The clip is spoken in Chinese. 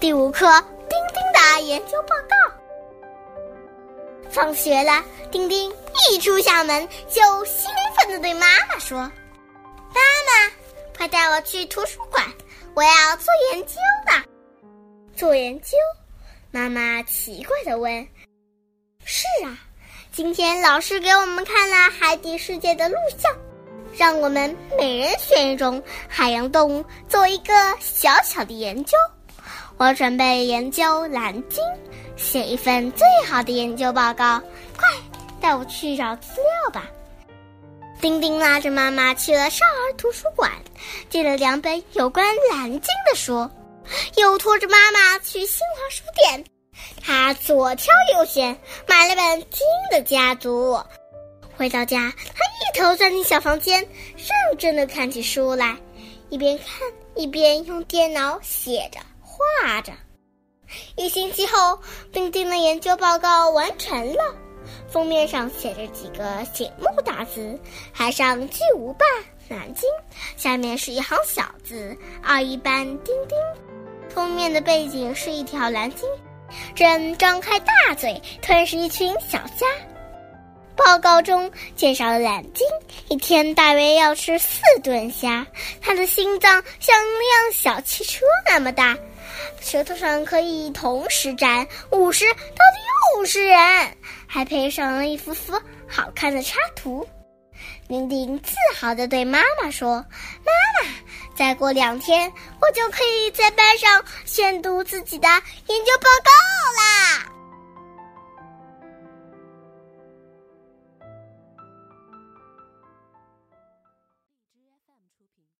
第五课：丁丁的研究报告。放学了，丁丁一出校门就兴奋地对妈妈说：“妈妈，快带我去图书馆，我要做研究的。”做研究？妈妈奇怪地问：“是啊，今天老师给我们看了海底世界的录像，让我们每人选一种海洋动物做一个小小的研究。”我准备研究蓝鲸，写一份最好的研究报告。快带我去找资料吧！丁丁拉着妈妈去了少儿图书馆，借了两本有关蓝鲸的书，又拖着妈妈去新华书店。他左挑右选，买了本《鲸的家族》。回到家，他一头钻进小房间，认真的看起书来，一边看一边用电脑写着。画着，一星期后，丁丁的研究报告完成了。封面上写着几个醒目大字：“海上巨无霸南京”，下面是一行小字：“二一班丁丁”。封面的背景是一条蓝鲸，正张开大嘴吞噬一群小虾。报告中介绍了蓝鲸一天大约要吃四顿虾，它的心脏像辆小汽车那么大。舌头上可以同时粘五十到六十人，还配上了一幅幅好看的插图。丁丁自豪地对妈妈说：“妈妈，再过两天，我就可以在班上宣读自己的研究报告啦。”